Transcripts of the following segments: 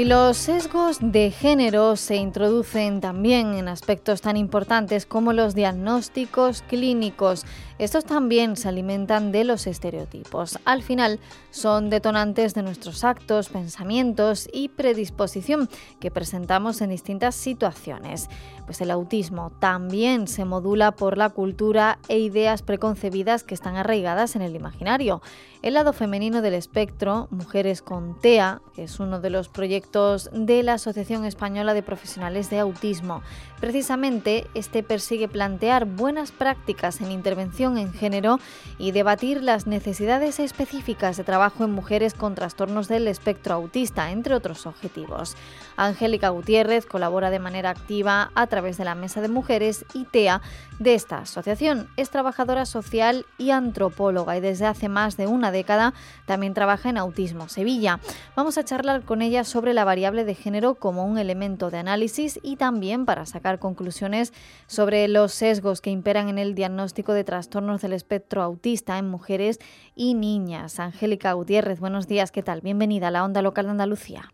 Y los sesgos de género se introducen también en aspectos tan importantes como los diagnósticos clínicos. Estos también se alimentan de los estereotipos. Al final son detonantes de nuestros actos, pensamientos y predisposición que presentamos en distintas situaciones. Pues el autismo también se modula por la cultura e ideas preconcebidas que están arraigadas en el imaginario. El lado femenino del espectro, Mujeres con TEA, es uno de los proyectos de la Asociación Española de Profesionales de Autismo. Precisamente este persigue plantear buenas prácticas en intervención en género y debatir las necesidades específicas de trabajo en mujeres con trastornos del espectro autista, entre otros objetivos. Angélica Gutiérrez colabora de manera activa a través de la Mesa de Mujeres ITEA de esta asociación. Es trabajadora social y antropóloga y desde hace más de una década también trabaja en Autismo Sevilla. Vamos a charlar con ella sobre la variable de género como un elemento de análisis y también para sacar conclusiones sobre los sesgos que imperan en el diagnóstico de trastornos del espectro autista en mujeres y niñas. Angélica Gutiérrez, buenos días, ¿qué tal? Bienvenida a la Onda Local de Andalucía.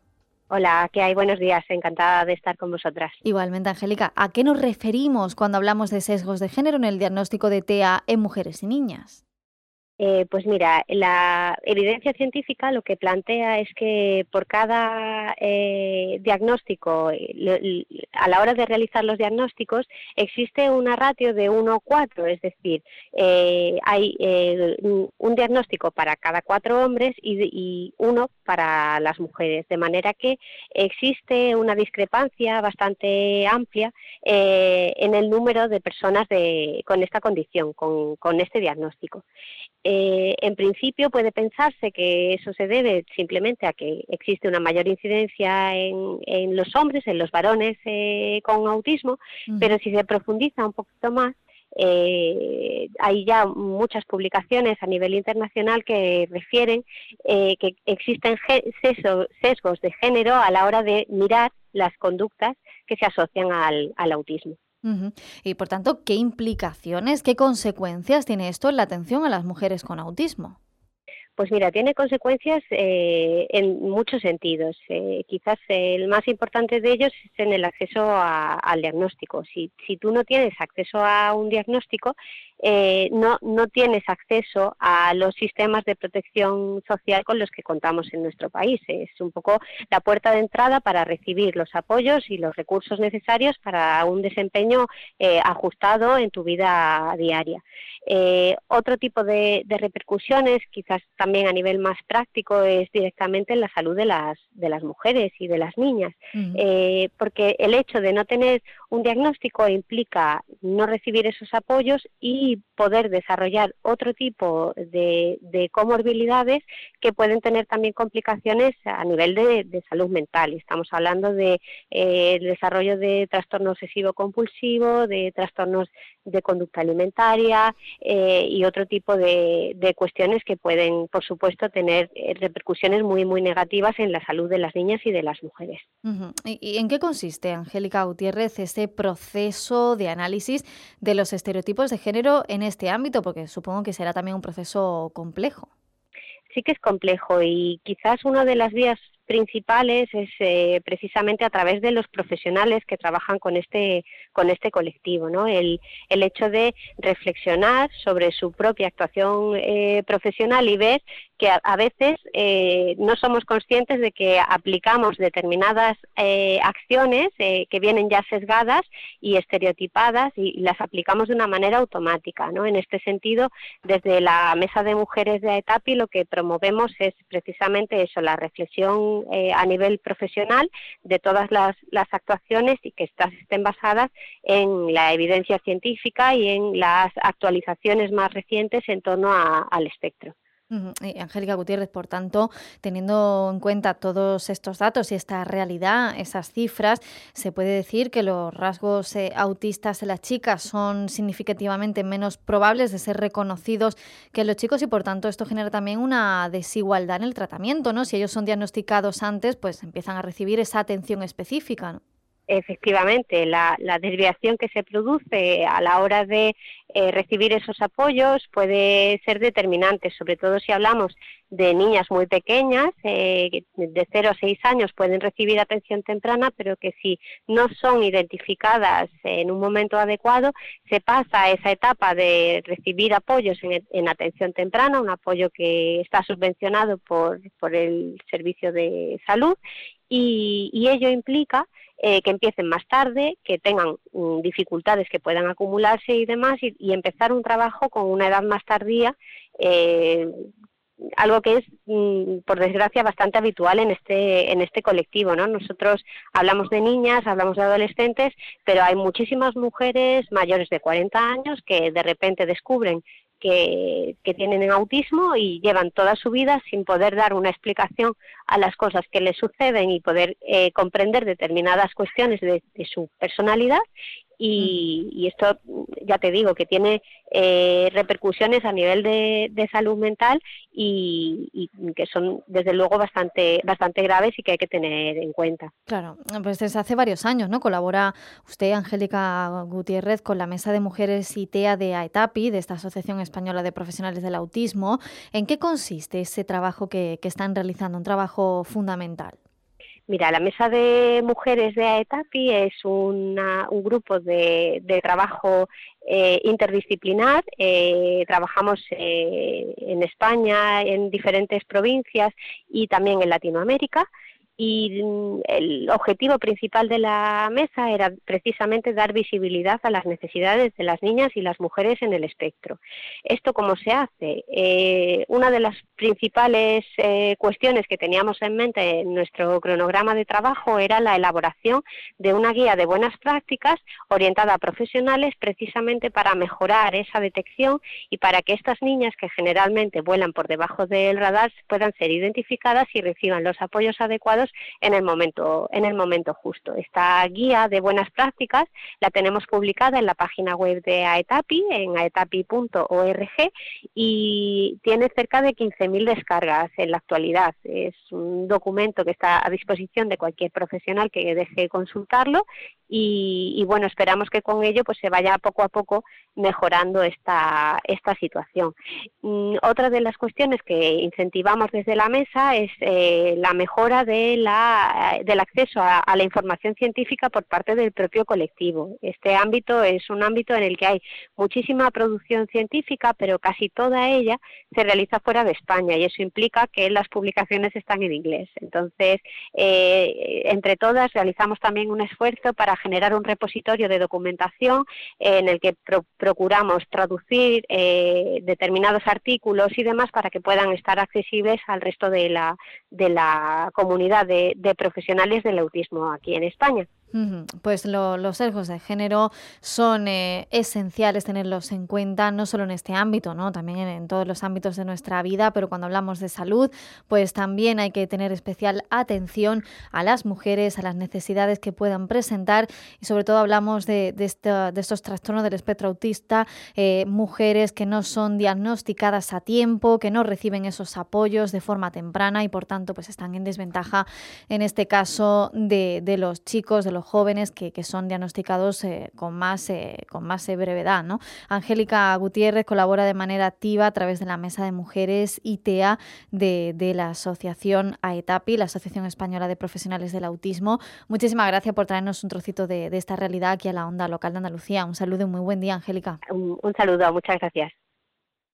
Hola, ¿qué hay? Buenos días, encantada de estar con vosotras. Igualmente, Angélica, ¿a qué nos referimos cuando hablamos de sesgos de género en el diagnóstico de TEA en mujeres y niñas? Eh, pues mira, la evidencia científica lo que plantea es que por cada eh, diagnóstico, eh, a la hora de realizar los diagnósticos, existe una ratio de 1 a 4, es decir, hay un diagnóstico para cada cuatro hombres y, uno para las mujeres, de manera que existe una discrepancia bastante amplia en el número de personas con esta condición, con este diagnóstico. Eh, en principio puede pensarse que eso se debe simplemente a que existe una mayor incidencia en, los hombres, en los varones eh, con autismo, pero si se profundiza un poquito más, eh, hay ya muchas publicaciones a nivel internacional que refieren que existen sesgos de género a la hora de mirar las conductas que se asocian al autismo. Y por tanto, ¿qué implicaciones, qué consecuencias tiene esto en la atención a las mujeres con autismo? Pues mira, tiene consecuencias eh, en muchos sentidos. Eh, quizás el más importante de ellos es en el acceso al diagnóstico. Si, si tú no tienes acceso a un diagnóstico, eh, no, no tienes acceso a los sistemas de protección social con los que contamos en nuestro país. Es un poco la puerta de entrada para recibir los apoyos y los recursos necesarios para un desempeño ajustado en tu vida diaria. otro tipo de, de repercusiones, quizás también a nivel más práctico es directamente en la salud de las, de las mujeres y de las niñas, eh, porque el hecho de no tener un diagnóstico implica no recibir esos apoyos y poder desarrollar otro tipo de, comorbilidades que pueden tener también complicaciones a nivel de, salud mental. Estamos hablando de eh, desarrollo de trastorno obsesivo compulsivo, de trastornos de conducta alimentaria eh, y otro tipo de, de cuestiones que pueden por supuesto, tener eh, repercusiones muy, muy negativas en la salud de las niñas y de las mujeres. ¿Y en qué consiste, Angélica Gutiérrez, este proceso de análisis de los estereotipos de género en este ámbito? Porque supongo que será también un proceso complejo. Sí que es complejo y quizás una de las vías principales es eh, precisamente a través de los profesionales que trabajan con este con este colectivo no el, el hecho de reflexionar sobre su propia actuación eh, profesional y ver que a, veces eh, no somos conscientes de que aplicamos determinadas acciones que vienen ya sesgadas y estereotipadas y, las aplicamos de una manera automática no en este sentido desde la mesa de mujeres de AETAPI lo que promovemos es precisamente eso la reflexión eh, a nivel profesional de todas las, actuaciones y que estas estén basadas en la evidencia científica y en las actualizaciones más recientes en torno al espectro. Angélica Gutiérrez, por tanto, teniendo en cuenta todos estos datos y esta realidad, esas cifras, se puede decir que los rasgos eh, autistas de las chicas son significativamente menos probables de ser reconocidos que los chicos y, por tanto, esto genera también una desigualdad en el tratamiento, ¿no? Si ellos son diagnosticados antes, pues empiezan a recibir esa atención específica, ¿no? Efectivamente la, desviación que se produce a la hora de eh, recibir esos apoyos puede ser determinante, sobre todo si hablamos de niñas muy pequeñas, eh, de 0 a 6 años pueden recibir atención temprana, pero que si no son identificadas en un momento adecuado, se pasa a esa etapa de recibir apoyos en, atención temprana, un apoyo que está subvencionado por, por el Servicio de Salud, y, y ello implica eh, que empiecen más tarde, que tengan mm, dificultades que puedan acumularse y demás, y, empezar un trabajo con una edad más tardía, eh, algo que es, mm, por desgracia, bastante habitual en este, en este colectivo. ¿no? Nosotros hablamos de niñas, hablamos de adolescentes, pero hay muchísimas mujeres mayores de 40 años que de repente descubren que, tienen autismo y llevan toda su vida sin poder dar una explicación a las cosas que les suceden y poder eh, comprender determinadas cuestiones de, su personalidad y, esto ya te digo que tiene eh, repercusiones a nivel de, salud mental y, que son desde luego bastante bastante graves y que hay que tener en cuenta. Claro, pues desde hace varios años, ¿no? Colabora usted, Angélica Gutiérrez, con la Mesa de Mujeres ITEA de AETAPI, de esta Asociación Española de Profesionales del Autismo. ¿En qué consiste ese trabajo que están realizando? Un trabajo fundamental. Mira, la Mesa de Mujeres de AETAPI es un grupo de, trabajo eh, interdisciplinar. Eh, trabajamos eh, en España, en diferentes provincias y también en Latinoamérica y mm, el objetivo principal de la mesa era precisamente dar visibilidad a las necesidades de las niñas y las mujeres en el espectro. ¿Esto cómo se hace? Eh, una de las principales eh, cuestiones que teníamos en mente en nuestro cronograma de trabajo era la elaboración de una guía de buenas prácticas orientada a profesionales precisamente para mejorar esa detección y para que estas niñas que generalmente vuelan por debajo del radar puedan ser identificadas y reciban los apoyos adecuados en el momento, en el momento justo. Esta guía de buenas prácticas la tenemos publicada en la página web de AETAPI, en aetapi.org, y tiene cerca de 15.000 descargas en la actualidad. Es un documento que está a disposición de cualquier profesional que desee consultarlo y, bueno, esperamos que con ello pues se vaya poco a poco mejorando esta, esta situación. Mm, otra de las cuestiones que incentivamos desde la mesa es eh, la mejora de la, del acceso a, la información científica por parte del propio colectivo. Este ámbito es un ámbito en el que hay muchísima producción científica, pero casi toda ella se realiza fuera de España y eso implica que las publicaciones están en inglés. Entonces, eh, entre todas realizamos también un esfuerzo para generar un repositorio de documentación en el que procuramos traducir eh, determinados artículos y demás para que puedan estar accesibles al resto de la, de la comunidad de profesionales del autismo aquí en España. Pues los sesgos de género son eh, esenciales tenerlos en cuenta, no solo en este ámbito, ¿no? también en, todos los ámbitos de nuestra vida, pero cuando hablamos de salud, pues también hay que tener especial atención a las mujeres, a las necesidades que puedan presentar y sobre todo hablamos de, de, estos trastornos del espectro autista, eh, mujeres que no son diagnosticadas a tiempo, que no reciben esos apoyos de forma temprana y por tanto pues están en desventaja en este caso de, de los chicos, de los jóvenes que, son diagnosticados eh, con más, eh, con más eh, brevedad. ¿no? Angélica Gutiérrez colabora de manera activa a través de la Mesa de Mujeres ITEA de, la Asociación AETAPI, la Asociación Española de Profesionales del Autismo. Muchísimas gracias por traernos un trocito de, esta realidad aquí a la onda local de Andalucía. Un saludo y muy buen día, Angélica. un saludo, muchas gracias.